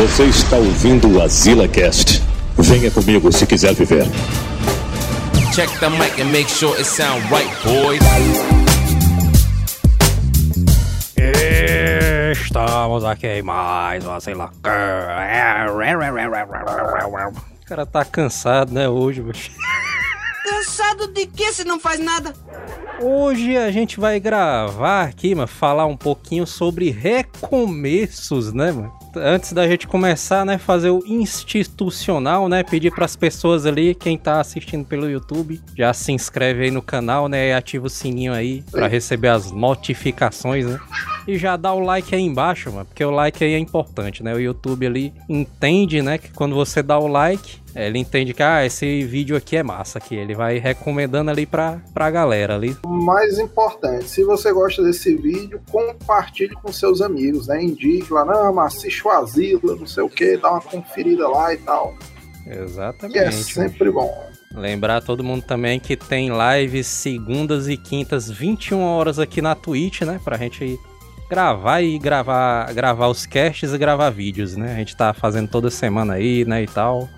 Você está ouvindo o Azila Cast. Venha comigo se quiser viver. Check the mic and make sure it sound right, boys. Estamos aqui em mais uma, sei lá. O cara tá cansado, né, hoje, bicho. Cansado de que se não faz nada? Hoje a gente vai gravar aqui, mano, falar um pouquinho sobre recomeços, né, mano? Antes da gente começar, né, fazer o institucional, né, pedir para as pessoas ali, quem tá assistindo pelo YouTube, já se inscreve aí no canal, né, e ativa o sininho aí para receber as notificações, né? E já dá o like aí embaixo, mano, porque o like aí é importante, né? O YouTube ali entende, né, que quando você dá o like, é, ele entende que, ah, esse vídeo aqui é massa, aqui. Ele vai recomendando ali pra, pra galera ali. Mais importante, se você gosta desse vídeo, compartilhe com seus amigos, né? Indique lá, não, mas assiste o Asilo, não sei o que, dá uma conferida lá e tal. Exatamente. Que é sempre bom. Lembrar todo mundo também que tem lives segundas e quintas, 21 horas aqui na Twitch, né? Pra gente gravar e gravar, gravar os casts e gravar vídeos, né? A gente tá fazendo toda semana aí, né, e tal.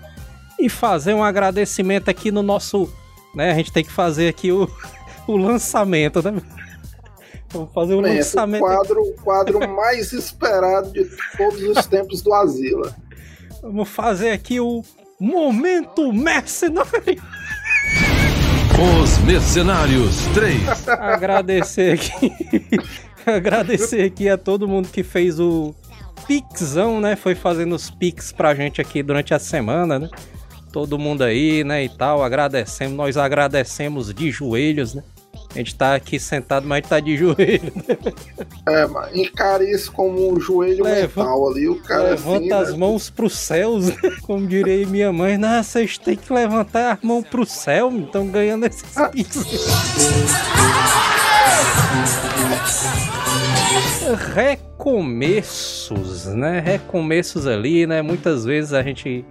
E fazer um agradecimento aqui no nosso, né? A gente tem que fazer aqui o, o lançamento, né? Vamos fazer o Momento, lançamento. O quadro, o quadro mais esperado de todos os tempos do Asila. Vamos fazer aqui o Momento Mercenário. Os Mercenários 3. Agradecer aqui. Agradecer aqui a todo mundo que fez o Pixão, né? Foi fazendo os Pix pra gente aqui durante a semana, né? Todo mundo aí, né? E tal, agradecemos. Nós agradecemos de joelhos, né? A gente tá aqui sentado, mas tá de joelho. Né? É, mas encara isso como um joelho Leva- mental ali. O cara Levanta assim, as né? mãos pros céus, né? como diria minha mãe. Não, vocês têm que levantar as mãos pro céu, estão ganhando esses Pix. Recomeços, né? Recomeços ali, né? Muitas vezes a gente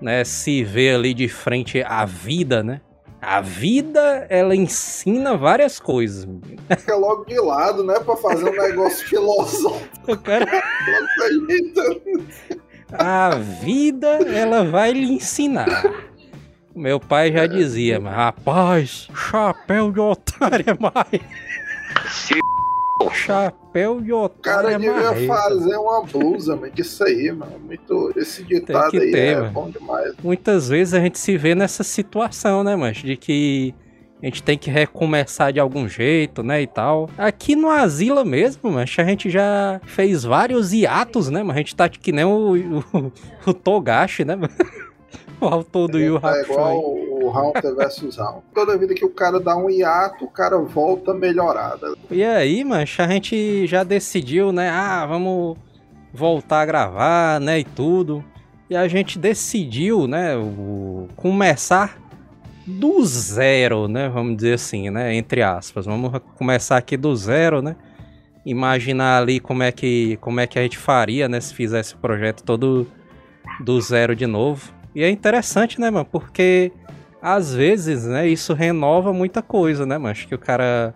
né, se vê ali de frente à vida, né? A vida, ela ensina várias coisas. Fica logo de lado, né? Pra fazer um negócio filosófico. Cara, a vida, ela vai lhe ensinar. Meu pai já dizia, mas rapaz, chapéu de otário é mais. Chapéu de O cara otário é devia fazer uma blusa, mano, disso aí, mano. Muito... Esse ditado aí ter, é mano. bom demais. muitas vezes a gente se vê nessa situação, né, mas de que a gente tem que recomeçar de algum jeito, né, e tal. Aqui no Asila mesmo, mas a gente já fez vários hiatos, né, mas a gente tá que nem o, o, o Togashi, né, mano? O autor do Yu É Hakusho. igual aí. o Haunter versus Haunter. Toda vida que o cara dá um hiato, o cara volta melhorada. E aí, mancha, a gente já decidiu, né, ah, vamos voltar a gravar, né, e tudo. E a gente decidiu, né, o- começar do zero, né? Vamos dizer assim, né? Entre aspas. Vamos começar aqui do zero, né? Imaginar ali como é que, como é que a gente faria, né? Se fizesse o projeto todo do zero de novo. E é interessante, né, mano? Porque às vezes, né? Isso renova muita coisa, né, mano? Acho que o cara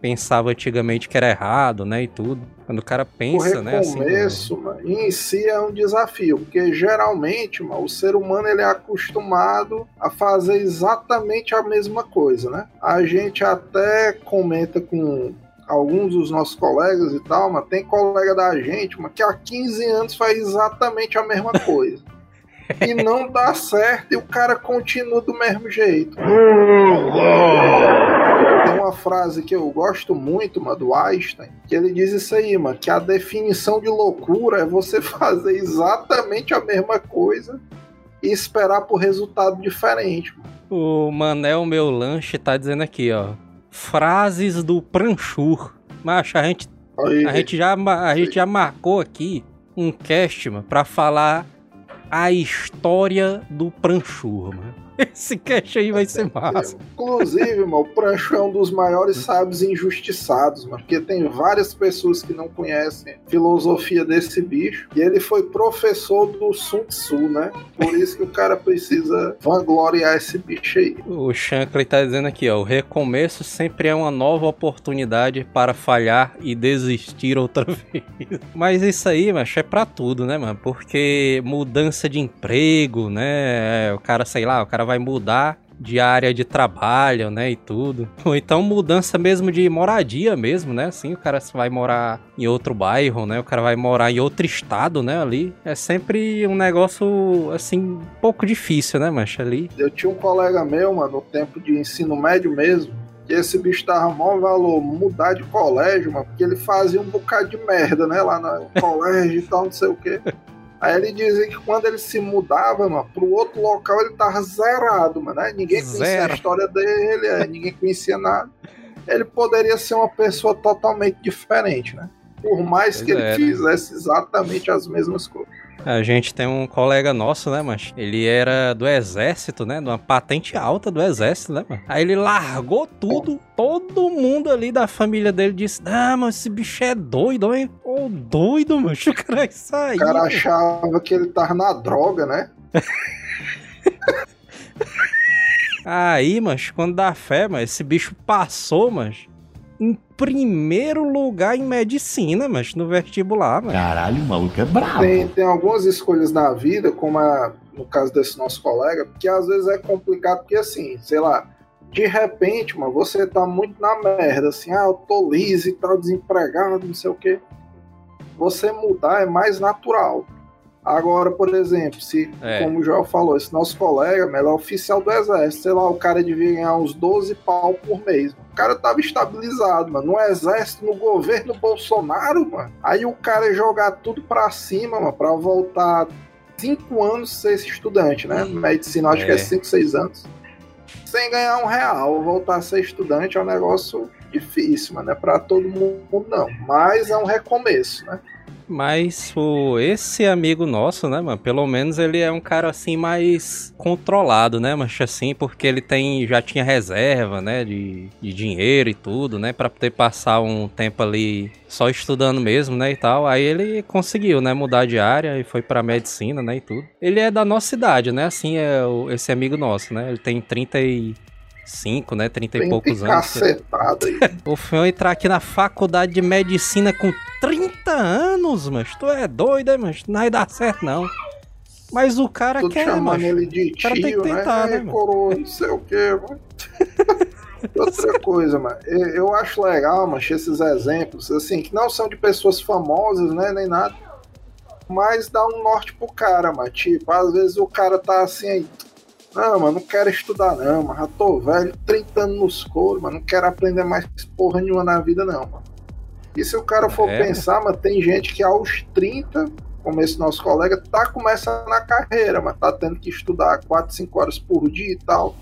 pensava antigamente que era errado, né? E tudo. Quando o cara O pensa, né? Assim, recomeço, mano, em si é um desafio, porque geralmente, mano, o ser humano ele é acostumado a fazer exatamente a mesma coisa, né? A gente até comenta com alguns dos nossos colegas e tal, mas tem colega da gente, mas que há 15 anos faz exatamente a mesma coisa. E não dá certo e o cara continua do mesmo jeito. Tem uma frase que eu gosto muito, mano, do Einstein, que ele diz isso aí, mano, que a definição de loucura é você fazer exatamente a mesma coisa e esperar por resultado diferente. Mano. O Manel Meu Lanche tá dizendo aqui, ó. Frases do Pranchur. Macho, a gente, Aí, a gente, já, a gente já marcou aqui um cast, mano, pra falar a história do Pranchur, mano. Esse cast aí vai ser massa. Inclusive, mano, o Prancho é um dos maiores sábios injustiçados, mano, porque tem várias pessoas que não conhecem a filosofia desse bicho. E ele foi professor do Sun Tzu, né? Por isso que o cara precisa vangloriar esse bicho aí. O Shankly tá dizendo aqui, ó, o recomeço sempre é uma nova oportunidade para falhar e desistir outra vez. Mas isso aí, macho, é pra tudo, né, mano? Porque mudança de emprego, né? O cara, sei lá, o cara vai mudar de área de trabalho, né, e tudo. Ou então mudança mesmo de moradia mesmo, né? Assim, o cara vai morar em outro bairro, né? O cara vai morar em outro estado, né, ali. É sempre um negócio assim um pouco difícil, né, mancha ali. Eu tinha um colega meu, mano, no tempo de ensino médio mesmo, que esse bicho tava mó valor mudar de colégio, mano, porque ele fazia um bocado de merda, né, lá no colégio e tal, não sei o quê. Aí ele dizia que quando ele se mudava, mano, pro outro local ele tava zerado, mano. Né? Ninguém conhecia Zero. a história dele, ninguém conhecia nada. Ele poderia ser uma pessoa totalmente diferente, né? Por mais Pois que ele é, né? fizesse exatamente as mesmas coisas. A gente tem um colega nosso, né, mas ele era do exército, né, de uma patente alta do exército, né, mano. Aí ele largou tudo, todo mundo ali da família dele disse, ah, mas esse bicho é doido, hein? Ô, doido, mano, o cara sair. O cara mano." achava que ele tava na droga, né? Aí, mas quando dá fé, mas esse bicho passou, mas primeiro lugar em medicina, mas no vestibular, mano. Caralho, o maluco é brabo. Tem, tem algumas escolhas na vida, como a, no caso desse nosso colega, que às vezes é complicado, porque assim, sei lá, de repente, mano, você tá muito na merda, assim, ah, eu tô liso e tal, desempregado, não sei o quê. Você mudar é mais natural. Agora, por exemplo, se, É. como o Joel falou, esse nosso colega, melhor oficial do exército, sei lá, o cara devia ganhar uns 12 pau por mês. O cara tava estabilizado, mano, no exército, no governo Bolsonaro, mano. Aí o cara jogar tudo pra cima, mano, pra voltar cinco anos ser esse estudante, né? Medicina, acho que é É. 5, 6 anos. Sem ganhar um real, voltar a ser estudante é um negócio difícil, mano. Não é pra todo mundo, não. Mas é um recomeço, né? Mas o, esse amigo nosso, né, mano, pelo menos ele é um cara assim mais controlado, né, mas assim, porque ele tem já tinha reserva, né, de, de dinheiro e tudo, né, Pra poder passar um tempo ali só estudando mesmo, né, e tal. Aí ele conseguiu, né, mudar de área e foi pra medicina, né, e tudo. Ele é da nossa idade, né, assim é o- esse amigo nosso, né, ele tem 35, né, 30 e poucos anos. O Fion entrar aqui na faculdade de medicina com 30 anos, mas tu é doido, hein, mas não vai dar certo, não. Mas o cara quer, ele de cara tem que tentar, né? né, mano? coroa, não sei o quê, mano. Outra coisa, mano, eu eu acho legal, mano, esses exemplos, assim, que não são de pessoas famosas, né, nem nada, mas dá um norte pro cara, mano, tipo, às vezes o cara tá assim, aí, não, mano, não quero estudar não, mano, já tô velho, 30 anos nos coros, mano, não quero aprender mais porra nenhuma na vida não, mano. E se o cara for É. pensar, mano, tem gente que aos 30 como esse nosso colega, tá começando na carreira, mas tá tendo que estudar 4, 5 horas por dia e tal,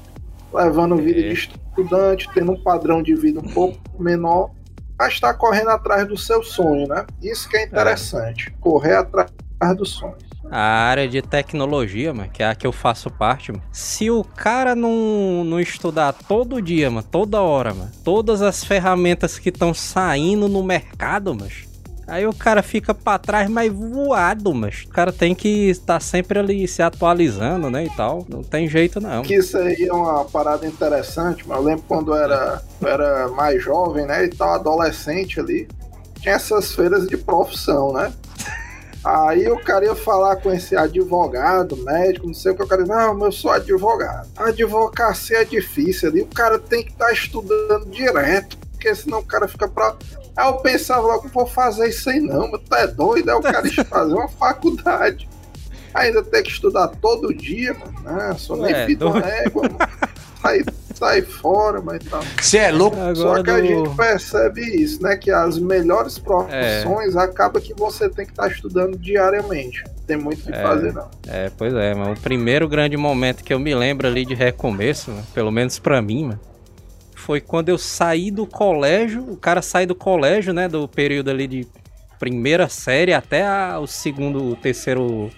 levando vida É. de estudante, tendo um padrão de vida um pouco menor, mas tá correndo atrás do seu sonho, né? Isso que é interessante, correr atrás do sonho. A área de tecnologia, mano, que é a que eu faço parte, mano. Se o cara não, não estudar todo dia, mano, toda hora, mano, todas as ferramentas que estão saindo no mercado, mas Aí o cara fica pra trás, mas voado, mas o cara tem que estar sempre ali se atualizando, né, e tal. Não tem jeito não. Que isso aí é uma parada interessante, mas eu lembro quando eu era, era mais jovem, né, e tal, adolescente ali, tinha essas feiras de profissão, né? Aí o cara ia falar com esse advogado, médico, não sei o que, o cara disse, não, mas eu sou advogado. A advocacia é difícil ali, o cara tem que estar estudando direto, porque senão o cara fica pra... Aí eu pensava logo, vou fazer isso aí não, mas tu é doido, aí o cara ia fazer uma faculdade. Ainda tem que estudar todo dia, mano. Não, sou nem doido. égua, mano. Sai, sai fora, mas tal. Você é louco? Só Agora que a do... gente percebe isso, né? Que as melhores profissões acaba que você tem que estar estudando diariamente. Não tem muito o que É. fazer, não. É, pois é, mano. O primeiro grande momento que eu me lembro ali de recomeço, mano, pelo menos pra mim, mano, foi quando eu saí do colégio. O cara sai do colégio, né? Do período ali de primeira série até a- o segundo, o terceiro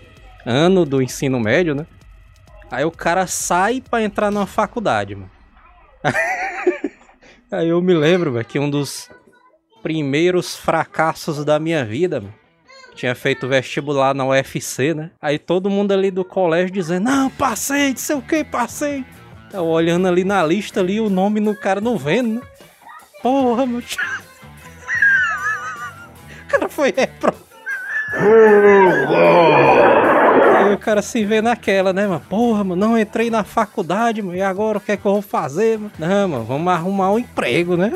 ano do ensino médio, né? Aí o cara sai pra entrar numa faculdade, mano. Aí eu me lembro, velho, que um dos primeiros fracassos da minha vida, mano, tinha feito vestibular na UFC, né? Aí todo mundo ali do colégio dizendo, não, passei, não sei o que, passei. Eu olhando ali na lista ali, o nome no cara não vendo, né? Porra, meu tio. O cara foi repro. Aí o cara se vê naquela, né, mano? Porra, mano, não entrei na faculdade, mano. E agora o que é que eu vou fazer, mano? Não, mano, vamos arrumar um emprego, né?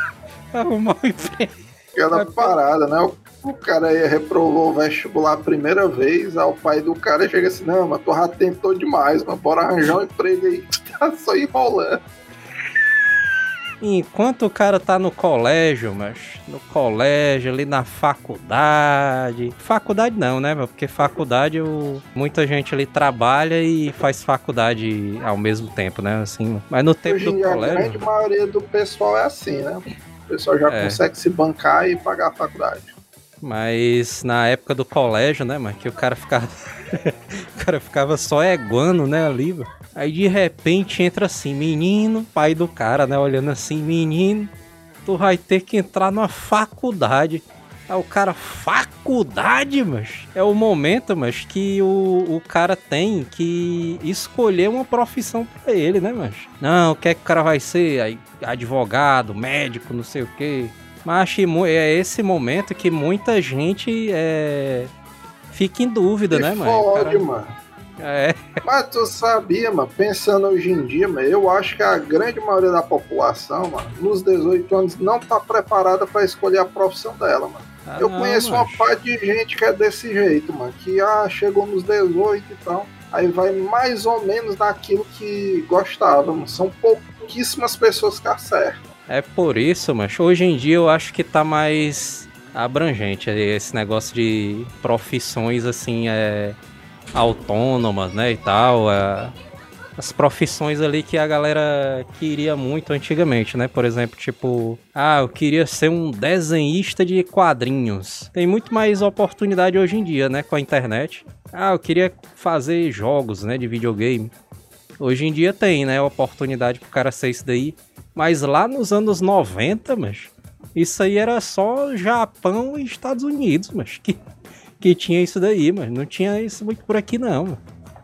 arrumar um emprego. Aquela parada, né? O, o cara aí reprovou o vestibular a primeira vez, aí o pai do cara chega assim, não, mas tu já tentou demais, mano. Bora arranjar um emprego aí que tá só enrolando. Enquanto o cara tá no colégio, mas no colégio, ali na faculdade. Faculdade não, né? Porque faculdade o... muita gente ali trabalha e faz faculdade ao mesmo tempo, né? Assim, mas no tempo Hoje do dia, a colégio. grande maioria do pessoal é assim, né? O pessoal já É. consegue se bancar e pagar a faculdade. Mas na época do colégio, né, mano, que o cara ficava. o cara ficava só eguando, né, ali, mano. Aí de repente entra assim, menino, pai do cara, né, olhando assim, menino, tu vai ter que entrar numa faculdade. Aí o cara, faculdade, mas é o momento, mas que o, o cara tem que escolher uma profissão pra ele, né, mas Não, o que é que o cara vai ser? Aí, advogado, médico, não sei o quê. Mas acho que é esse momento que muita gente é, fica em dúvida, E né, mano? Fode, cara- mano. É, Mas tu sabia, mano, pensando hoje em dia, mano, eu acho que a grande maioria da população, mano, nos 18 anos, não tá preparada pra escolher a profissão dela, mano. Ah, eu não, conheço mano. uma parte de gente que é desse jeito, mano, que ah, chegou nos 18 e tal, aí vai mais ou menos naquilo que gostava, mano. São pouquíssimas pessoas que acertam. É por isso, mas hoje em dia eu acho que tá mais abrangente esse negócio de profissões assim, é, autônomas, né, e tal. é, as profissões ali que a galera queria muito antigamente, né? Por exemplo, tipo, ah, eu queria ser um desenhista de quadrinhos. Tem muito mais oportunidade hoje em dia, né, com a internet. Ah, eu queria fazer jogos, né, de videogame. Hoje em dia tem, né, oportunidade pro cara ser isso daí. Mas lá nos anos 90, mas isso aí era só Japão e Estados Unidos, mas que, que tinha isso daí, mas não tinha isso muito por aqui não. mano.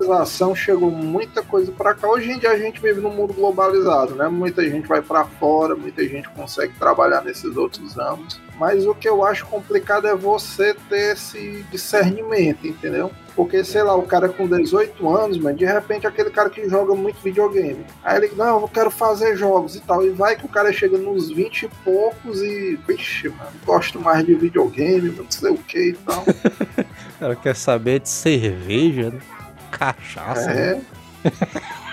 Globalização chegou muita coisa pra cá. Hoje em dia a gente vive num mundo globalizado, né? Muita gente vai pra fora, muita gente consegue trabalhar nesses outros ramos. Mas o que eu acho complicado é você ter esse discernimento, entendeu? Porque, sei lá, o cara com 18 anos, mas de repente aquele cara que joga muito videogame. Aí ele, não, eu quero fazer jogos e tal. E vai que o cara chega nos 20 e poucos e, vixe, mano, gosto mais de videogame, não sei o que e tal. O cara quer saber de cerveja, né? Cachaça. É.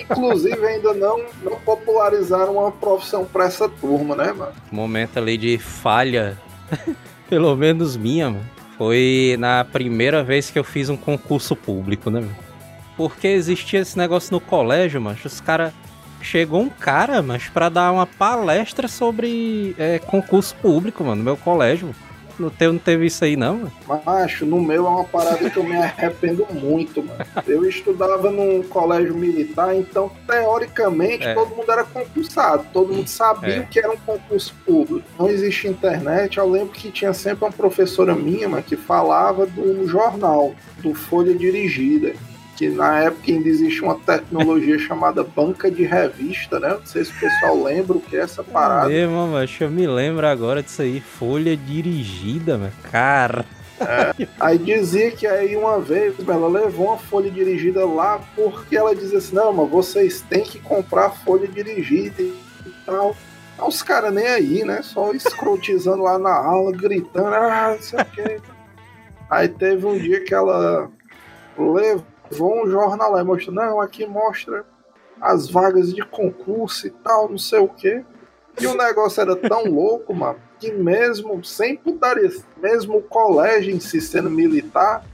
Inclusive, ainda não, não popularizaram uma profissão pra essa turma, né, mano? Momento ali de falha, pelo menos minha, mano. Foi na primeira vez que eu fiz um concurso público, né, mano? Porque existia esse negócio no colégio, mas os caras. Chegou um cara, mas pra dar uma palestra sobre é, concurso público, mano, no meu colégio. No teu não teve isso aí, não? mano? Macho, no meu é uma parada que eu me arrependo muito, mano. Eu estudava num colégio militar, então, teoricamente, É. todo mundo era concursado. Todo mundo sabia É. o que era um concurso público. Não existia internet. Eu lembro que tinha sempre uma professora minha, mano, que falava do jornal, do Folha Dirigida. Que na época ainda existia uma tecnologia chamada banca de revista, né? Não sei se o pessoal lembra o que é essa parada. Mesmo, mas eu me lembro agora disso aí. Folha dirigida, mano. Cara. Aí dizia que aí uma vez ela levou uma folha dirigida lá porque ela dizia assim, não, mas vocês têm que comprar folha dirigida e tal. Os caras nem aí, né? Só escrotizando lá na aula, gritando, ah, não sei o que. Aí teve um dia que ela levou um jornal lá e mostrou, não, aqui mostra as vagas de concurso e tal, não sei o que. E o negócio era tão louco, mano, que mesmo sem putaria, mesmo o colégio em si sendo militar,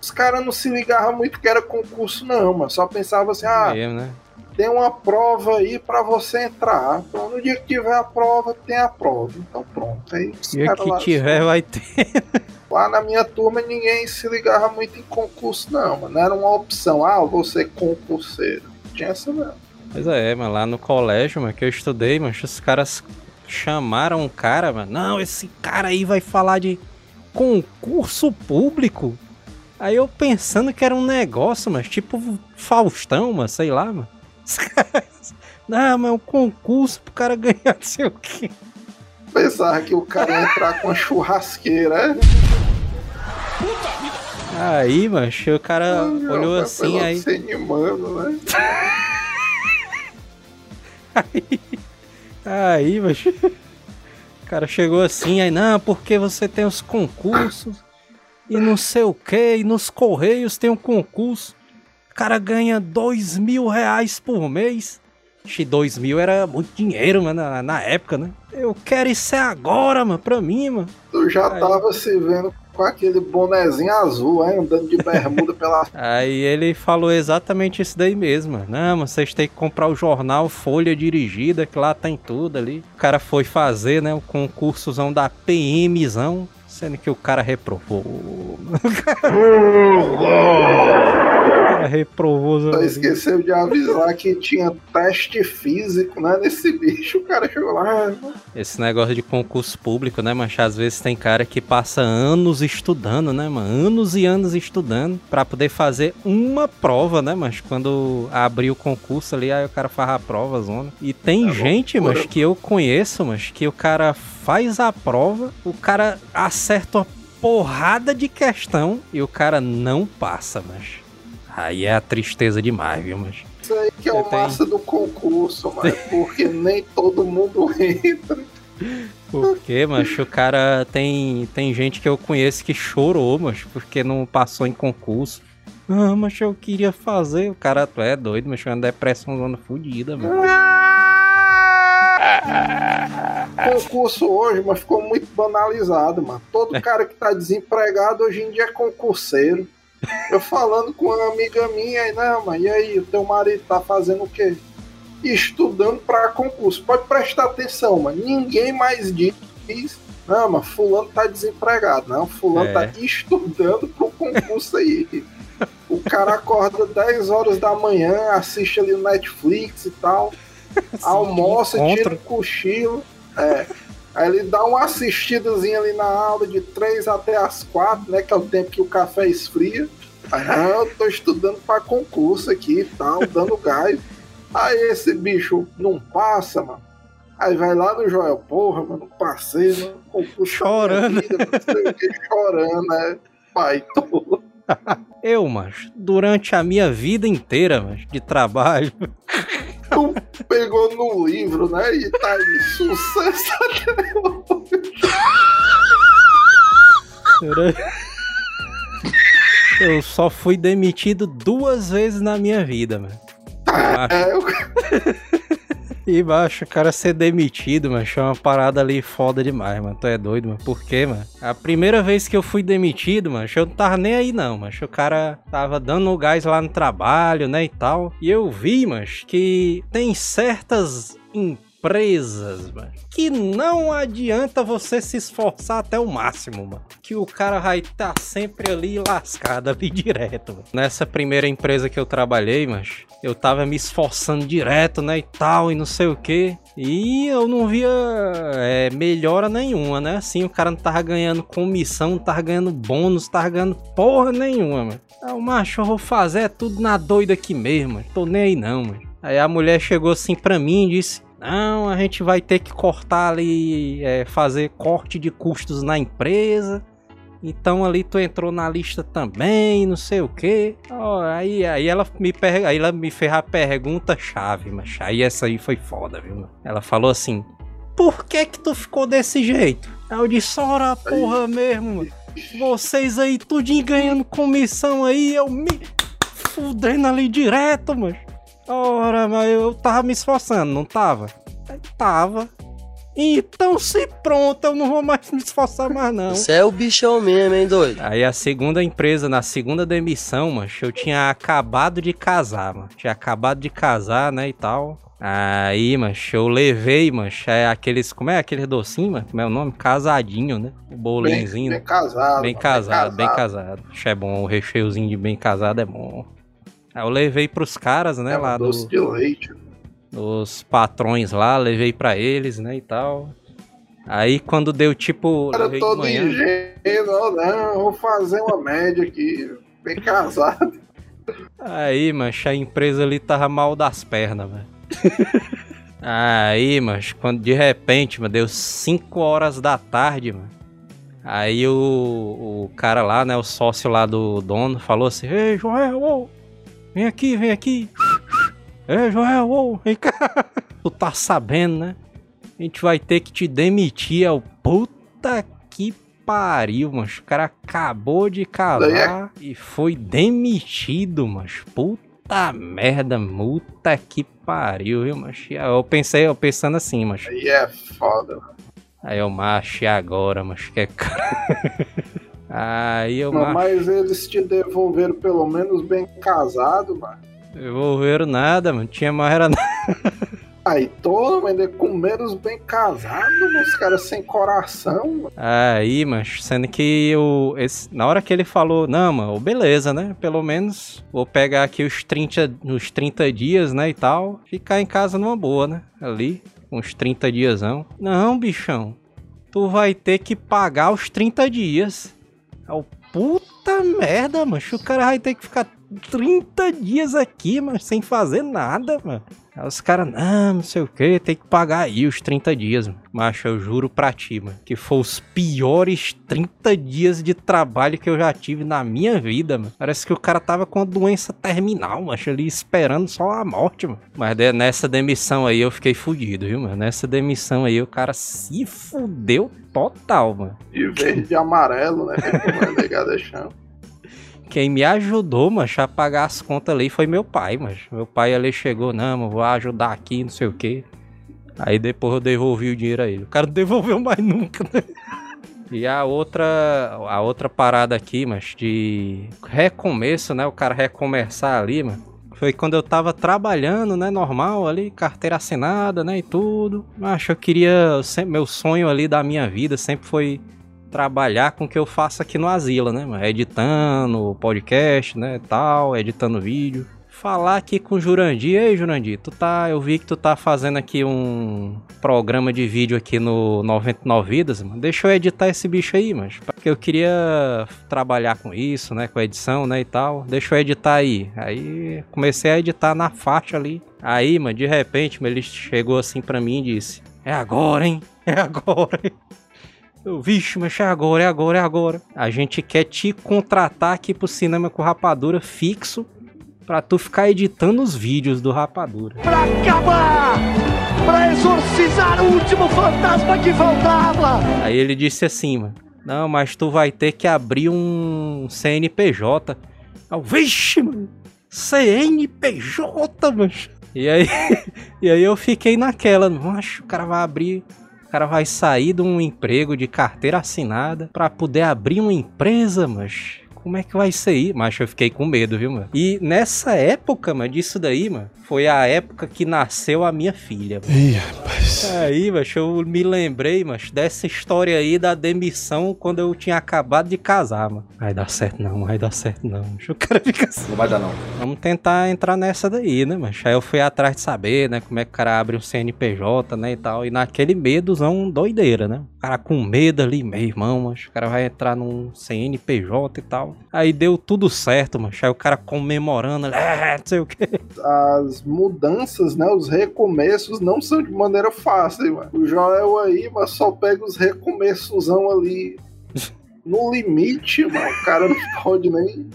os caras não se ligavam muito que era concurso, não, mano. Só pensavam assim, ah, Mesmo, né? tem uma prova aí pra você entrar. Então, no dia que tiver a prova, tem a prova. Então, pronto. Aí os caras que lá tiver vai ter. Lá na minha turma ninguém se ligava muito em concurso, não, mano. Era uma opção, ah, eu vou ser concurseiro. Tinha essa não. Pois é, mas lá no colégio, mano, que eu estudei, mano, os caras chamaram um cara, mano. Não, esse cara aí vai falar de concurso público. Aí eu pensando que era um negócio, mas tipo Faustão, mano, sei lá, mano. Os caras, Não, mas é um concurso pro cara ganhar não sei o quê. Pensava que o cara ia entrar com a churrasqueira, é? Aí, mancho, o cara olhou Vai assim, aí. animando, né? Aí, mas o cara chegou assim, aí, não, porque você tem os concursos e não sei o que, e nos Correios tem um concurso. O cara ganha dois mil reais por mês. Ixi, dois mil era muito dinheiro, mano, na, na época, né? Eu quero isso é agora, mano, pra mim, mano. Tu já Aí. tava se vendo com aquele bonezinho azul, aí, andando de bermuda pela. Aí ele falou exatamente isso daí mesmo. Não, mas vocês têm que comprar o jornal Folha Dirigida, que lá tem tudo ali. O cara foi fazer, né, o concursozão da PMzão, sendo que o cara reprovou. Cara reprovou. Só esqueceu de avisar que tinha teste físico, né? Nesse bicho. O cara chegou lá. ah, Esse negócio de concurso público, né, mancha? Às vezes tem cara que passa anos estudando, né, mano? Anos e anos estudando pra poder fazer uma prova, né, mas quando abrir o concurso ali, aí o cara faz a prova, zona. E tem É gente, mas que eu conheço, mas que o cara faz a prova, o cara acerta uma porrada de questão e o cara não passa, mas. Aí é a tristeza demais, viu, mas. Isso aí que é o tem- massa do concurso, mano. Porque nem todo mundo entra. Porque, macho, o cara tem, tem gente que eu conheço que chorou, macho, porque não passou em concurso. Ah, mas eu queria fazer. O cara, tu é doido, mas é uma depressão zona fodida, mano. Concurso hoje, mas ficou muito banalizado, mano. Todo cara que tá desempregado hoje em dia é concurseiro. Eu falando com uma amiga minha, aí, não, mano, e aí, o teu marido tá fazendo o quê? Estudando pra concurso. Pode prestar atenção, mano. Ninguém mais diz, não, mas fulano tá desempregado. Não, fulano É. tá estudando pro concurso aí. O cara acorda 10 horas da manhã, assiste ali o Netflix e tal, almoça, tira um cochilo. É. Aí ele dá uma assistidazinha ali na aula de 3 até as 4, né? Que é o tempo que o café esfria. Aí, ah, eu tô estudando pra concurso aqui e tal, dando gás. Aí esse bicho não passa, mano. Aí vai lá no Joel, porra, mano, passei, mano. Concurso Chorando. vida, chorando, né? Pai, tô... Eu, macho, durante a minha vida inteira, macho, de trabalho, Tu pegou no livro, né? E tá aí, sucesso até hoje. eu só fui demitido duas vezes na minha vida, mano. Macho, É, eu... E baixo, o cara ser demitido, mano, é uma parada ali foda demais, mano. Tu é doido, mano. Por quê, mano? A primeira vez que eu fui demitido, mano, eu não tava nem aí, não, mano. O cara tava dando o gás lá no trabalho, né, e tal. E eu vi, mano, que tem certas empresas, mano, que não adianta você se esforçar até o máximo, mano. Que o cara vai estar sempre ali lascado, ali direto, mano. Nessa primeira empresa que eu trabalhei, mas eu tava me esforçando direto, né, e tal, e não sei o que. E eu não via é, melhora nenhuma, né? Assim, o cara não tava ganhando comissão, não tava ganhando bônus, não tava ganhando porra nenhuma, mano. Ah, o macho, eu vou fazer é tudo na doida aqui mesmo, mano. Tô nem aí não, mano. Aí a mulher chegou assim pra mim e disse: Não, a gente vai ter que cortar ali, é, fazer corte de custos na empresa. Então ali tu entrou na lista também, não sei o que. aí, aí ela me per... aí ela me fez a pergunta chave, mas aí essa aí foi foda, viu? Ela falou assim: "Por que que tu ficou desse jeito?" Aí eu disse: "Ora, porra mesmo, mano. Vocês aí tudinho ganhando comissão aí, eu me fudendo ali direto, mano. Ora, mas eu tava me esforçando, não tava? Aí tava. Então se pronto, eu não vou mais me esforçar mais não. Você é o bichão mesmo, hein, doido? Aí a segunda empresa, na segunda demissão, mancho, eu tinha acabado de casar, mano. Tinha acabado de casar, né, e tal. Aí, mancho, eu levei, mancho, é aqueles, como é aquele docinho, mano? Como é o nome? Casadinho, né? O Bem, bolinzinho, bem né? casado. Bem mano, casado, bem casado. Acho é bom, o recheiozinho de bem casado é bom. Aí eu levei pros caras, né, É, lá do, doce de leite. dos patrões lá, levei pra eles, né, e tal. Aí quando deu tipo, Cara, levei de todo manhã, ingênuo, não, vou fazer uma média aqui. Bem casado. Aí, mancho, a empresa ali tava mal das pernas, velho. Aí, mas quando de repente, mano, deu 5 horas da tarde, mano. Aí o, o cara lá, né, o sócio lá do dono, falou assim: Ei, Joel, ô, vem aqui, vem aqui. Ei, Joel, ô, vem cá. Tu tá sabendo, né? A gente vai ter que te demitir. É o puta que pariu, mano. O cara acabou de casar e foi demitido, mas puta merda, multa que pariu, viu, macho? Eu pensei, eu pensando assim, macho. Aí é foda. mano. Aí eu, macho, e agora, macho? Que é cara. Aí eu, Mas, mas eles te devolveram pelo menos bem casado, mano. devolveram nada, mano. Tinha mais era nada. Aí todo ainda com menos bem casado, os caras sem coração, mano. Aí, macho, sendo que eu, esse- na hora que ele falou, não, mano, beleza, né? Pelo menos vou pegar aqui os 30, nos 30 dias, né, e tal. Ficar em casa numa boa, né? Ali, uns 30 diasão. Não, bichão. Tu vai ter que pagar os 30 dias. É o puta merda, macho. O cara vai ter que ficar 30 dias aqui, mas sem fazer nada, mano. Aí os caras, não, não sei o que, tem que pagar aí os 30 dias, mano. Macho, eu juro pra ti, mano, que foi os piores 30 dias de trabalho que eu já tive na minha vida, mano. Parece que o cara tava com uma doença terminal, macho, ali esperando só a morte, mano. Mas nessa demissão aí eu fiquei fudido, viu, mano? Nessa demissão aí o cara se fudeu total, mano. De verde e amarelo, né? Como é. Quem me ajudou, mancho, a pagar as contas ali foi meu pai, mancho. Meu pai ali chegou, não, vou ajudar aqui, não sei o quê. Aí depois eu devolvi o dinheiro a ele. O cara não devolveu mais nunca, né? E a outra, a outra parada aqui, mas de recomeço, né? O cara recomeçar ali, mano. Foi quando eu tava trabalhando, né? Normal ali, carteira assinada, né? E tudo. Mas eu queria. Sempre, meu sonho ali da minha vida sempre foi trabalhar com o que eu faço aqui no Asila, né? mano? Editando podcast, né? Tal, editando vídeo. Falar aqui com o Jurandir. Ei, Jurandir, tu tá. Eu vi que tu tá fazendo aqui um programa de vídeo aqui no 99 Vidas, mano. Deixa eu editar esse bicho aí, mas Porque eu queria trabalhar com isso, né? Com a edição, né? E tal. Deixa eu editar aí. Aí comecei a editar na faixa ali. Aí, mano, de repente, ele chegou assim pra mim e disse: É agora, hein? É agora, hein? Eu, vixe, mas é agora, é agora, é agora. A gente quer te contratar aqui pro cinema com rapadura fixo pra tu ficar editando os vídeos do rapadura. Pra acabar! Pra exorcizar o último fantasma que faltava! Aí ele disse assim, mano. Não, mas tu vai ter que abrir um CNPJ. Eu, vixe, mano. CNPJ, mano. E aí, e aí eu fiquei naquela, macho, o cara vai abrir, o cara vai sair de um emprego de carteira assinada pra poder abrir uma empresa, mas como é que vai ser aí? Mas eu fiquei com medo, viu, mano? E nessa época, mano, disso daí, mano, foi a época que nasceu a minha filha. Mano. Ih, rapaz. Aí, macho, eu me lembrei, macho, dessa história aí da demissão quando eu tinha acabado de casar, mano. Vai dar certo não, vai dar certo não. macho. O cara fica assim. Não vai dar, não. Vamos tentar entrar nessa daí, né, macho? Aí eu fui atrás de saber, né, como é que o cara abre um CNPJ, né, e tal. E naquele medozão doideira, né? O cara com medo ali, meu irmão, macho. O cara vai entrar num CNPJ e tal. Aí deu tudo certo, macho. Aí o cara comemorando, é, não sei o quê. As mudanças, né? Os recomeços não são de maneira fácil, mano. O Joel aí, mas só pega os recomeçosão ali no limite, mano. O cara não pode nem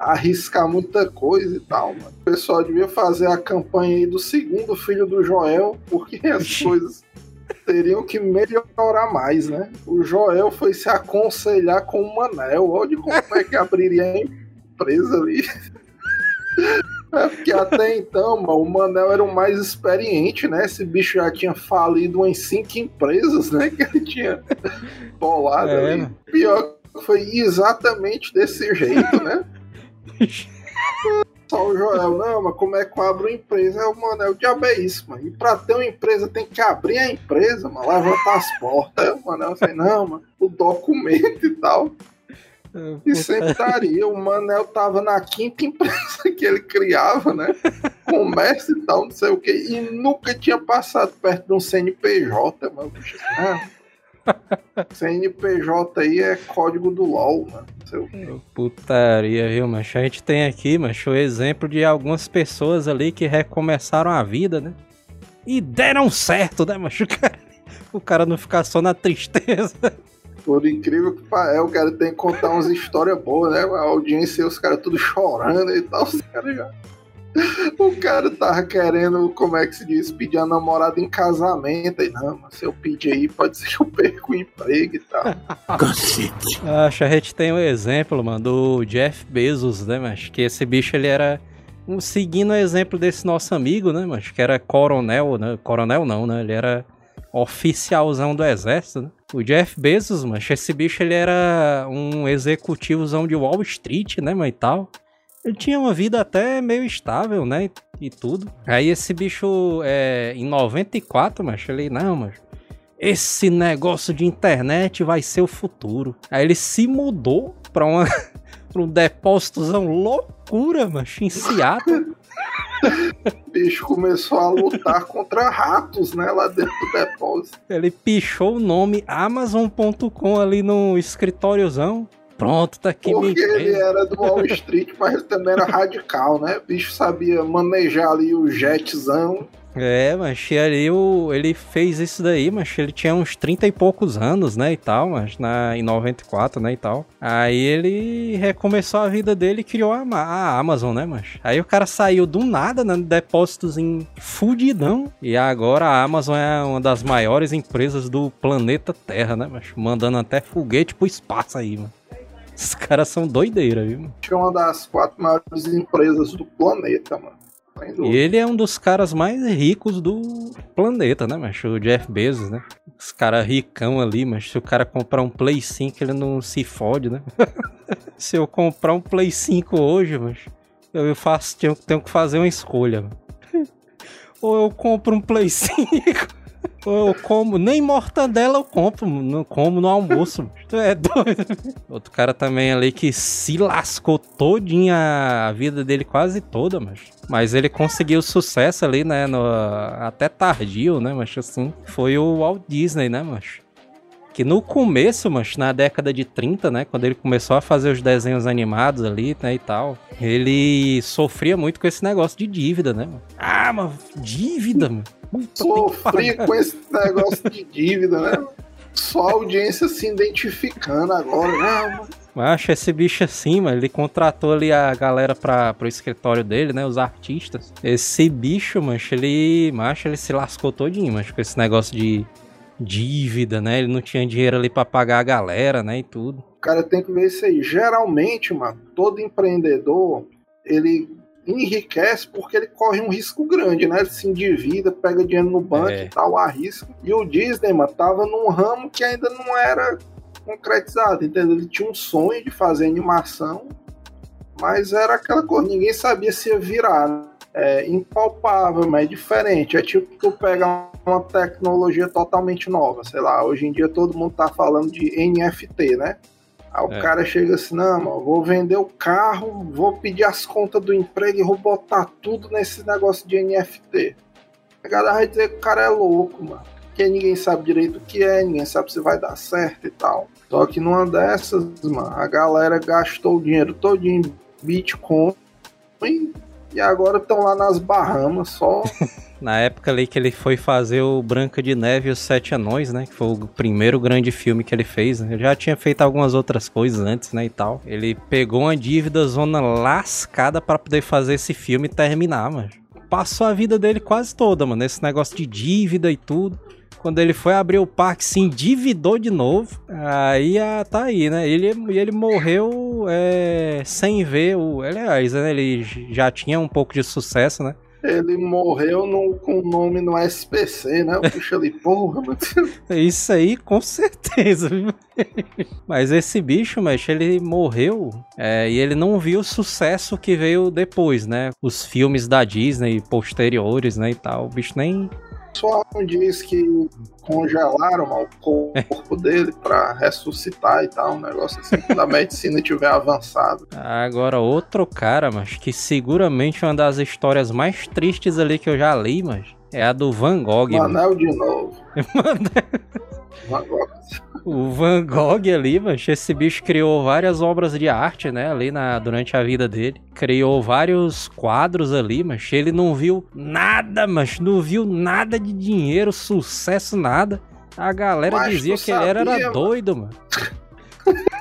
arriscar muita coisa e tal, mano. O pessoal devia fazer a campanha aí do segundo filho do Joel, porque as coisas teriam que melhorar mais, né? O Joel foi se aconselhar com o Manel. Olha como é que abriria a empresa ali. É porque até então, mano, o Manel era o mais experiente, né? Esse bicho já tinha falido umas cinco empresas, né? Que ele tinha bolado É, ali. mano. Pior que foi exatamente desse jeito, né? Só o Joel, não, mas como é que eu abro empresa? É o Manel, o diabo é isso, mano. E pra ter uma empresa tem que abrir a empresa, mano, levantar as portas. Aí o Manel assim, não, mano, o documento e tal. E sempre estaria. O Manel tava na quinta empresa que ele criava, né? Comércio e tal, não sei o quê. E nunca tinha passado perto de um CNPJ, mano. Ah, CNPJ aí é código do LOL, mano. O quê. Putaria, viu, macho? A gente tem aqui, macho, o exemplo de algumas pessoas ali que recomeçaram a vida, né? E deram certo, né, macho? O cara, o cara não ficar só na tristeza. Por incrível que pareça, o cara tem que contar umas histórias boas, né? A audiência, os caras tudo chorando e tal. Os caras já. O cara tava querendo, como é que se diz, pedir a namorada em casamento. Aí, não, mas se eu pedir aí, pode ser que eu perca o emprego e tal. Acho a gente tem um exemplo, mano, do Jeff Bezos, né, macho? Que esse bicho ele era. um- Seguindo o exemplo desse nosso amigo, né, macho? Que era coronel, né? Coronel não, né? Ele era oficialzão do exército, né? O Jeff Bezos, macho, esse bicho ele era um executivozão de Wall Street, né, mas e tal. Ele tinha uma vida até meio estável, né, e, e tudo. Aí esse bicho, é, em 94, macho, ele, não, macho, esse negócio de internet vai ser o futuro. Aí ele se mudou pra, uma, pra um depósitozão loucura, macho, em Seattle. O bicho começou a lutar contra ratos, né? Lá dentro do depósito. Ele pichou o nome Amazon.com ali no escritóriozão. Pronto, tá aqui Porque ele era do Wall Street, mas ele também era radical, né? O bicho sabia manejar ali o jetzão. É, mas e ali o, ele fez isso daí, mas ele tinha uns 30 e poucos anos, né, e tal, mas na, em 94, né, e tal. Aí ele recomeçou a vida dele e criou a, a Amazon, né, mas. Aí o cara saiu do nada, né, depósitos em fudidão. E agora a Amazon é uma das maiores empresas do planeta Terra, né, mas. Mandando até foguete pro espaço aí, mano. Esses caras são doideira, viu? Tinha uma das quatro maiores empresas do planeta, mano. Sem E ele é um dos caras mais ricos do planeta, né, macho? O Jeff Bezos, né? Os caras ricão ali, mas se o cara comprar um Play 5, ele não se fode, né? se eu comprar um Play 5 hoje, macho, eu faço, tenho, tenho que fazer uma escolha. mano. Ou eu compro um Play 5, ou eu como, nem mortadela eu compro, não como no almoço. Tu é doido. Outro cara também ali que se lascou todinha a vida dele quase toda, mas mas ele conseguiu sucesso ali, né, no, até tardio, né, mas assim, foi o Walt Disney, né, mas que no começo, mas na década de 30, né, quando ele começou a fazer os desenhos animados ali, né, e tal, ele sofria muito com esse negócio de dívida, né, mano? Ah, mas dívida, mano. Puta, Sofri com esse negócio de dívida, né? Só a audiência se identificando agora. Mano. Macho, esse bicho assim, mano, ele contratou ali a galera pra, pro escritório dele, né, os artistas. Esse bicho, macho, ele, macho, ele se lascou todinho, macho, com esse negócio de dívida, né, ele não tinha dinheiro ali pra pagar a galera, né, e tudo. O cara tem que ver isso aí. Geralmente, mano, todo empreendedor, ele enriquece porque ele corre um risco grande, né? Ele se endivida, pega dinheiro no banco É. e tal, arrisca. E o Disney, mano, tava num ramo que ainda não era concretizado, entendeu? Ele tinha um sonho de fazer animação, mas era aquela coisa, ninguém sabia se ia virar. né? É impalpável, mas é diferente. É tipo tu pegar uma tecnologia totalmente nova, sei lá, hoje em dia todo mundo tá falando de NFT, né? Aí o É. cara chega assim, não, mano, vou vender o carro, vou pedir as contas do emprego e vou botar tudo nesse negócio de NFT. A galera vai dizer que o cara é louco, mano. Porque ninguém sabe direito o que é, ninguém sabe se vai dar certo e tal. Só que numa dessas, mano, a galera gastou o dinheiro todo em Bitcoin e agora estão lá nas Bahamas só. Na época ali que ele foi fazer o Branca de Neve e os Sete Anões, né? Que foi o primeiro grande filme que ele fez. Né? Ele já tinha feito algumas outras coisas antes, né? E tal. Ele pegou uma dívida zona lascada pra poder fazer esse filme e terminar, mano. Passou a vida dele quase toda, mano. Esse negócio de dívida e tudo. Quando ele foi abrir o parque, se endividou de novo. Aí ah, tá aí, né? Ele, ele morreu é, sem ver o. Aliás, né? ele já tinha um pouco de sucesso, né? Ele morreu no, com o nome no SPC, né? O bicho ali, porra, Deus. Isso aí, com certeza. mas esse bicho, mas ele morreu é, e ele não viu o sucesso que veio depois, né? Os filmes da Disney posteriores, né? E tal. O bicho nem. Não diz que congelaram mano, o corpo dele pra ressuscitar e tal, um negócio assim, quando a medicina tiver avançado. Agora, outro cara, mas que seguramente é uma das histórias mais tristes ali que eu já li, mas é a do Van Gogh. mano. Manel de novo. Van Gogh. O Van Gogh ali, mas esse bicho criou várias obras de arte, né, ali na, durante a vida dele. Criou vários quadros ali, mas ele não viu nada, mas não viu nada de dinheiro, sucesso, nada. A galera Mas dizia que ele era, sabia, mano? doido, mano.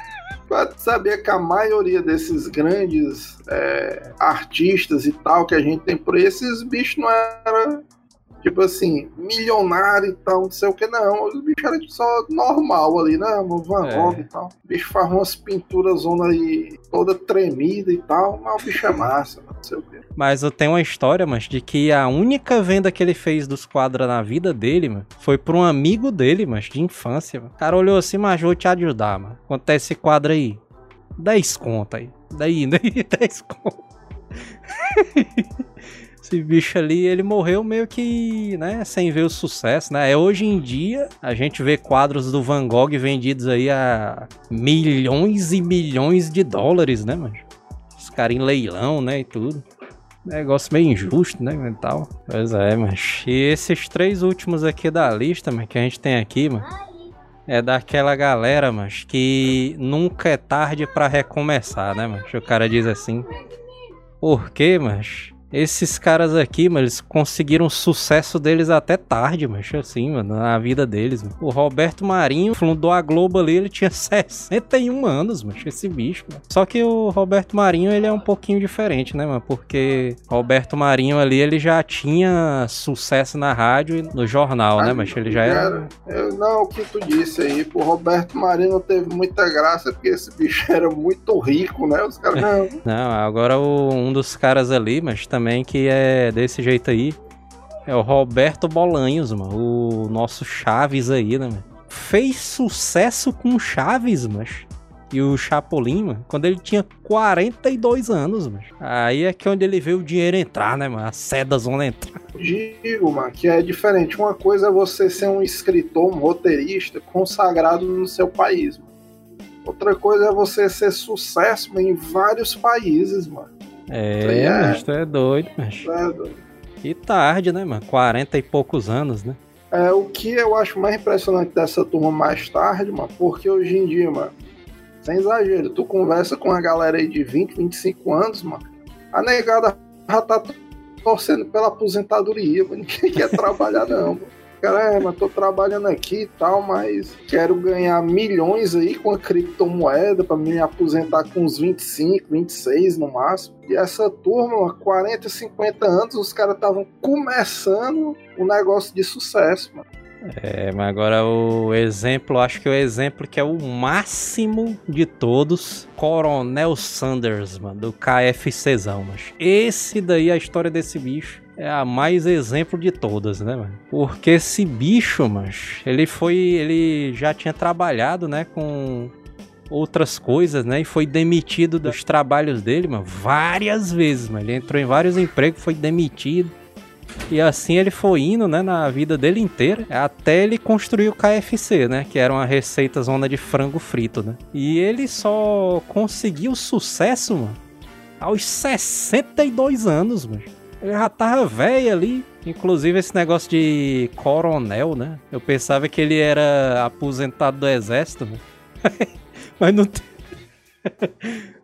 Mas sabia que a maioria desses grandes é, artistas e tal que a gente tem por aí, esses bichos não era tipo assim, milionário e tal, não sei o que, não. Os bichos eram só normal ali, né? O Van É. Gogh e tal. O bicho faz umas pinturas zona aí toda tremida e tal, mas o bicho é massa, não sei o que. Mas eu tenho uma história, mas de que a única venda que ele fez dos quadros na vida dele, mano, foi pra um amigo dele, mas de infância, mano. O cara olhou assim, mas vou te ajudar, mano. Quanto é esse quadro aí? 10 conto aí. Daí, daí, 10 conto. Esse bicho ali, ele morreu meio que, né, sem ver o sucesso, né? É, Hoje em dia, a gente vê quadros do Van Gogh vendidos aí a milhões e milhões de dólares, né, mano? Os caras em leilão, né, e tudo. Negócio meio injusto, né, e tal. Pois é, mas... E esses três últimos aqui da lista, mas que a gente tem aqui, mano, é daquela galera, mas que nunca é tarde pra recomeçar, né, mas O cara diz assim... Por quê, mas esses caras aqui, mano, eles conseguiram o sucesso deles até tarde, mas assim, mano, na vida deles. Mano. O Roberto Marinho fundou a Globo ali, ele tinha 61 anos, mano, esse bicho. Mano. Só que o Roberto Marinho, ele é um pouquinho diferente, né, mano? Porque Roberto Marinho ali, ele já tinha sucesso na rádio e no jornal, né, mas ele já era... Eu, não, o que tu disse aí, pro Roberto Marinho teve muita graça, porque esse bicho era muito rico, né? Os caras, não, Não, agora o- um dos caras ali, mas também que é desse jeito aí, é o Roberto Bolanhos, mano. O nosso Chaves aí, né, mano? Fez sucesso com Chaves, mas. E o Chapolin, mano, quando ele tinha 42 anos, mano. Aí é que onde ele vê o dinheiro entrar, né, mano? A seda zona entrar. digo, mano, que é diferente. Uma coisa é você ser um escritor, um roteirista consagrado no seu país, mano. Outra coisa é você ser sucesso mano, em vários países, mano. É, É. mas tu é doido, mas. É, doido. E tarde, né, mano? 40 e poucos anos, né? É, o que eu acho mais impressionante dessa turma mais tarde, mano, porque hoje em dia, mano, sem exagero, tu conversa com a galera aí de 20, 25 anos, mano, a negada já tá torcendo pela aposentadoria, mano, ninguém quer trabalhar não, mano. Cara, é, mas tô trabalhando aqui e tal, mas quero ganhar milhões aí com a criptomoeda pra me aposentar com uns 25, 26 no máximo. E essa turma, mano, 40, 50 anos, os caras estavam começando um negócio de sucesso, mano. É, mas agora o exemplo, acho que o exemplo que é o máximo de todos, Coronel Sanders, mano, do KFCzão, mas esse daí, a história desse bicho, é a mais exemplo de todas, né, mano? Porque esse bicho, mas ele foi, ele já tinha trabalhado, né, com outras coisas, né, e foi demitido dos trabalhos dele, mano, várias vezes, mano. Ele entrou em vários empregos, foi demitido. E assim ele foi indo, né, na vida dele inteira, até ele construir o KFC, né, que era uma receita zona de frango frito, né. E ele só conseguiu sucesso, mano, aos 62 anos, mano. Ele já tava velho ali. Inclusive esse negócio de coronel, né? Eu pensava que ele era aposentado do exército, mano. Mas não tem...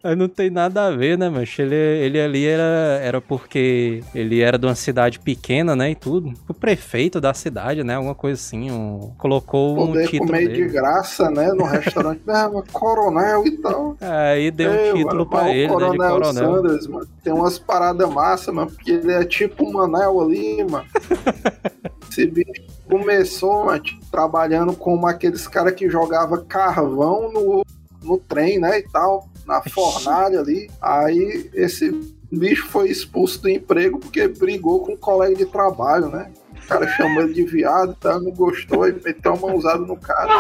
Mas não tem nada a ver, né, mas ele, ele ali era, era porque ele era de uma cidade pequena, né, e tudo. O prefeito da cidade, né, alguma coisa assim, um- colocou um Poder título comer dele. de graça, né, no restaurante, mas coronel e tal. Aí deu um Ei, título mano, pra ele, né, de Coronel coronel. Sanders, mano, tem umas paradas massa, mano, porque ele é tipo um Manel ali, mano. Esse bicho começou, mano, trabalhando como aqueles caras que jogava carvão no, no trem, né, e tal, na fornalha ali. Aí esse bicho foi expulso do emprego porque brigou com um colega de trabalho, né? O cara chamou ele de viado, tá? não gostou e meteu uma mãozada no cara.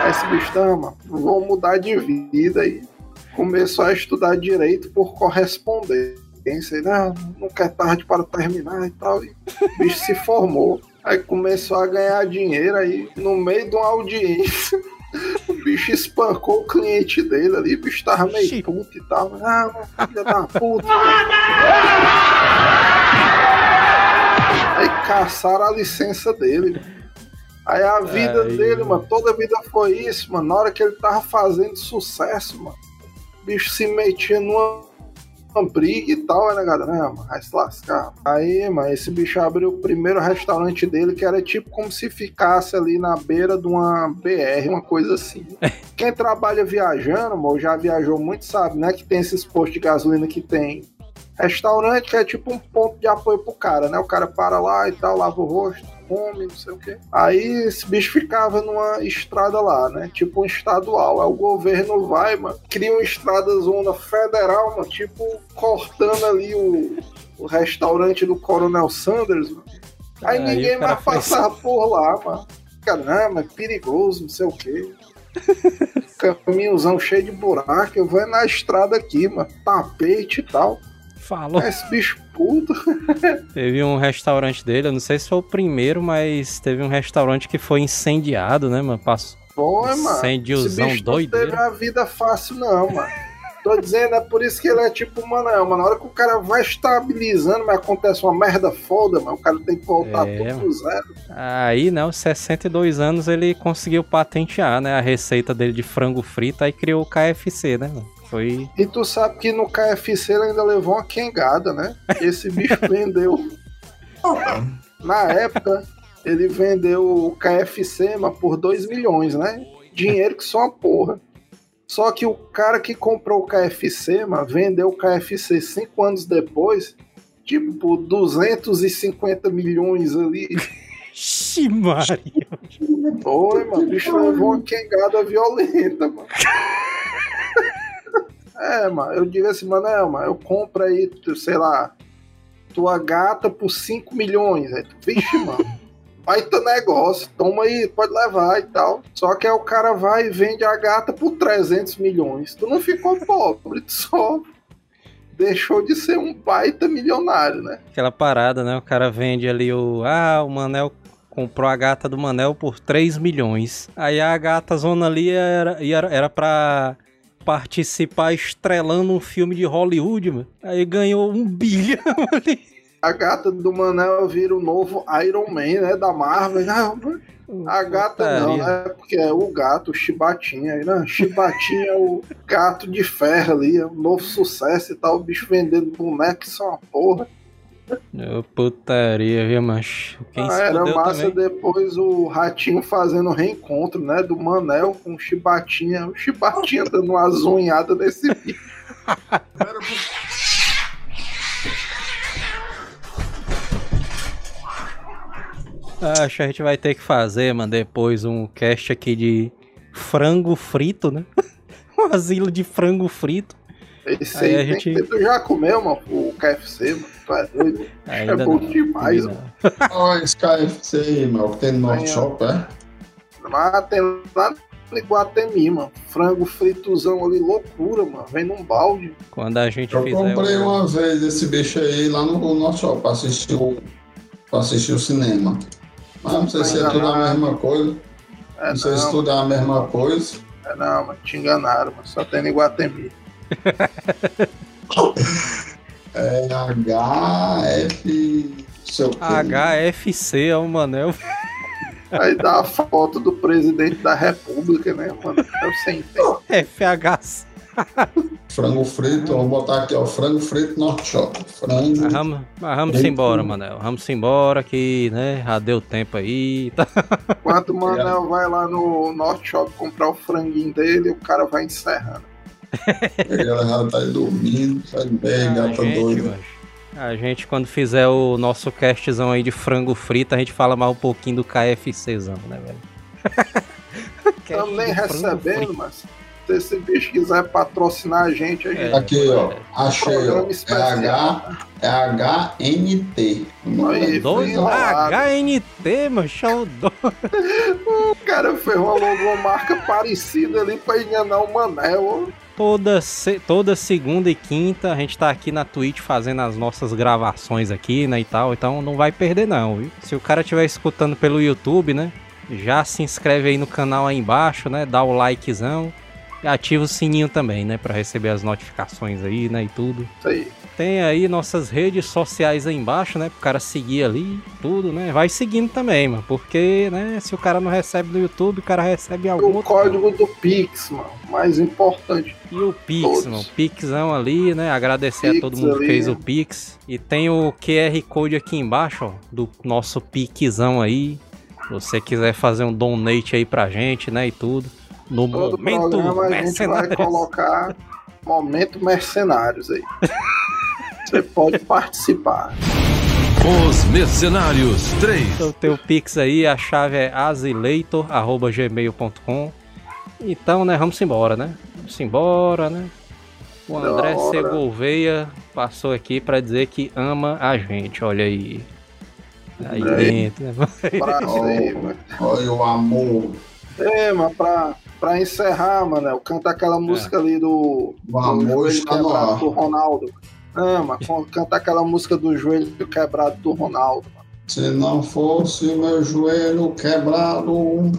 Aí esse bicho, tá, mano, vou mudar de vida aí. Começou a estudar direito por correspondência. Não, nunca é tarde para terminar e tal. E o bicho se formou. Aí começou a ganhar dinheiro aí no meio de uma audiência. O bicho espancou o cliente dele ali, o bicho tava meio puto e tal. Ah, filha da puta. Aí caçaram a licença dele. Aí a vida Aí, dele, mano, toda a vida foi isso, mano. Na hora que ele tava fazendo sucesso, mano, o bicho se metia numa briga e tal, aí negada, né, mano? Vai se lascar. Aí, mano, esse bicho abriu o primeiro restaurante dele, que era tipo como se ficasse ali na beira de uma BR, uma coisa assim. Quem trabalha viajando, mano, já viajou muito, sabe, né? Que tem esses postos de gasolina que tem restaurante, que é tipo um ponto de apoio pro cara, né? O cara para lá e tal, lava o rosto, não sei o quê. Aí esse bicho ficava numa estrada lá, né? Tipo um estadual. Aí o governo vai, mano, cria uma estrada zona federal, mano, tipo cortando ali o, o restaurante do Coronel Sanders, mano. Aí, Aí ninguém cara mais faz- passava por lá, mano. Caramba, é perigoso, não sei o quê. Caminhozão cheio de buraco, eu vou é na estrada aqui, mano. Tapete e tal. Falou. Esse bicho puto. Teve um restaurante dele, eu não sei se foi o primeiro, mas teve um restaurante que foi incendiado, né, mano? Passou. Foi, mano. Incendiozão Esse bicho não teve a vida fácil, não, mano. Tô dizendo, é por isso que ele é tipo, mano, é, mano, na hora que o cara vai estabilizando, mas acontece uma merda foda, mano, o cara tem que voltar É, tudo do zero. Aí, né, aos 62 anos, ele conseguiu patentear, né, a receita dele de frango frito, aí criou o KFC, né, mano? Foi... E tu sabe que no KFC ele ainda levou uma quengada, né? Esse bicho vendeu. Na época, ele vendeu o KFC, mas por 2 milhões, né? Dinheiro que só uma porra. Só que o cara que comprou o KFC, mano, vendeu o KFC cinco anos depois, tipo, por 250 milhões ali. Ixi, Maria. Foi, mano, o bicho levou uma quengada violenta, mano. É, mano, eu digo assim, é, mano, eu compro aí, sei lá, tua gata por 5 milhões. Aí tu, vixe, mano, baita negócio, toma aí, pode levar e tal. Só que aí o cara vai e vende a gata por 300 milhões. Tu não ficou pobre, tu só deixou de ser um baita milionário, né? Aquela parada, né, o cara vende ali o... Ah, o Manel comprou a gata do Manel por 3 milhões. Aí a gata zona ali era, era, era pra participar estrelando um filme de Hollywood, mano. Aí ganhou um bilhão ali. A gata do Manel vira o novo Iron Man, né? Da Marvel. Não, a gata não, né? Porque é o gato, o Chibatinha. aí, Né? Chibatinha é o gato de ferro ali, é um novo sucesso e tal. O bicho vendendo boneco, isso é uma porra. Ô, Putaria, viu, macho? Quem Ah, era massa também. depois o Ratinho fazendo reencontro, né? Do Manel com o Chibatinha. O Chibatinha dando uma zunhada nesse bicho. Acho que a gente vai ter que fazer, mano, depois um cast aqui de frango frito, né? um asilo de frango frito. Esse Aí aí, a tem gente- que ter. Tu já comeu, mano, o KFC, mano? Tu é doido? É bom não, demais, mano. não. Olha esse KFC aí, que tem no ó. Shop, é? Lá tem lá no Iguatemi, mano. Frango frituzão ali, loucura, mano. Vem num balde. Quando a gente Eu fizer comprei o... uma vez esse bicho aí lá no Norte Shop pra assistir o, pra assistir o cinema. Mas não sei se é tudo a mesma coisa. É Não sei se não, tudo é a mesma coisa. é não, mano. Te enganaram, mano. Só tem no Iguatemi. É HF. HFC é o Manel. Aí dá a foto do presidente da república, né, mano? Eu sei. FHC. Frango frito, vou botar aqui, ó. Frango frito Norte Shop. Frango. Mas vamos, mas vamos embora, Manel. Vamos embora que, né, já deu tempo aí. Tá? Enquanto o Manel vai lá no Norte Shop comprar o franguinho dele, o cara vai encerrando. A galera já tá aí dormindo, sai bem, Ah, gata gente, doida. macho. A gente, quando fizer o nosso castzão aí de frango frito, a gente fala mais um pouquinho do KFCzão, né, velho? Estamos nem recebendo, mas se esse bicho quiser patrocinar a gente, a gente. Aqui, ó. Achei, ó. Programa É especial. H, é HNT. Aí, Doido. HNT, meu show do... O cara fez uma logomarca parecida ali pra enganar o Manel. Toda, toda segunda e quinta a gente tá aqui na Twitch fazendo as nossas gravações aqui, né, e tal. Então não vai perder não, viu? Se o cara estiver escutando pelo YouTube, né, já se inscreve aí no canal aí embaixo, né, dá o likezão. E ativa o sininho também, né, pra receber as notificações aí, né, e tudo. Isso aí. Tem aí nossas redes sociais aí embaixo, né? Pro cara seguir ali, tudo, né? Vai seguindo também, mano. Porque, né, se o cara não recebe no YouTube, o cara recebe algum O outro. código do Pix, mano. Mais importante. E o Pix, Todos. mano. Pixão ali, né? Agradecer a Pix todo mundo que ali, fez né? o Pix. E tem o QR Code aqui embaixo, ó. Do nosso Pixão aí. Se você quiser fazer um donate aí pra gente, né? E tudo. No Todo momento programa a gente vai colocar Momento Mercenários aí. Você pode participar. Os Mercenários 3. Então tem o Pix aí, a chave é azileitor.gmail.com. Então, né, vamos embora, né? Vamos embora, né? O André hora. Segolveia passou aqui pra dizer que ama a gente, olha aí. Aí André. dentro, né? Aí, mano. Olha o amor. É, mas pra, pra encerrar, mano, canta aquela música ali do. O amor do está no ar. do Ronaldo. Ah, mas con- canta aquela música do joelho quebrado do Ronaldo. Se não fosse o meu joelho quebrado.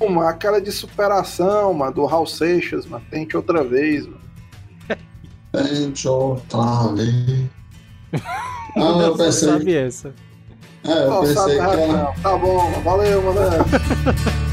Uma, aquela de superação, mano, do Raul Seixas, mano. Tente outra vez, mano. Tente outra vez. Ah, eu Você pensei, sabe essa. é, eu Ó, pensei sabe que era. Tá bom, valeu, mano.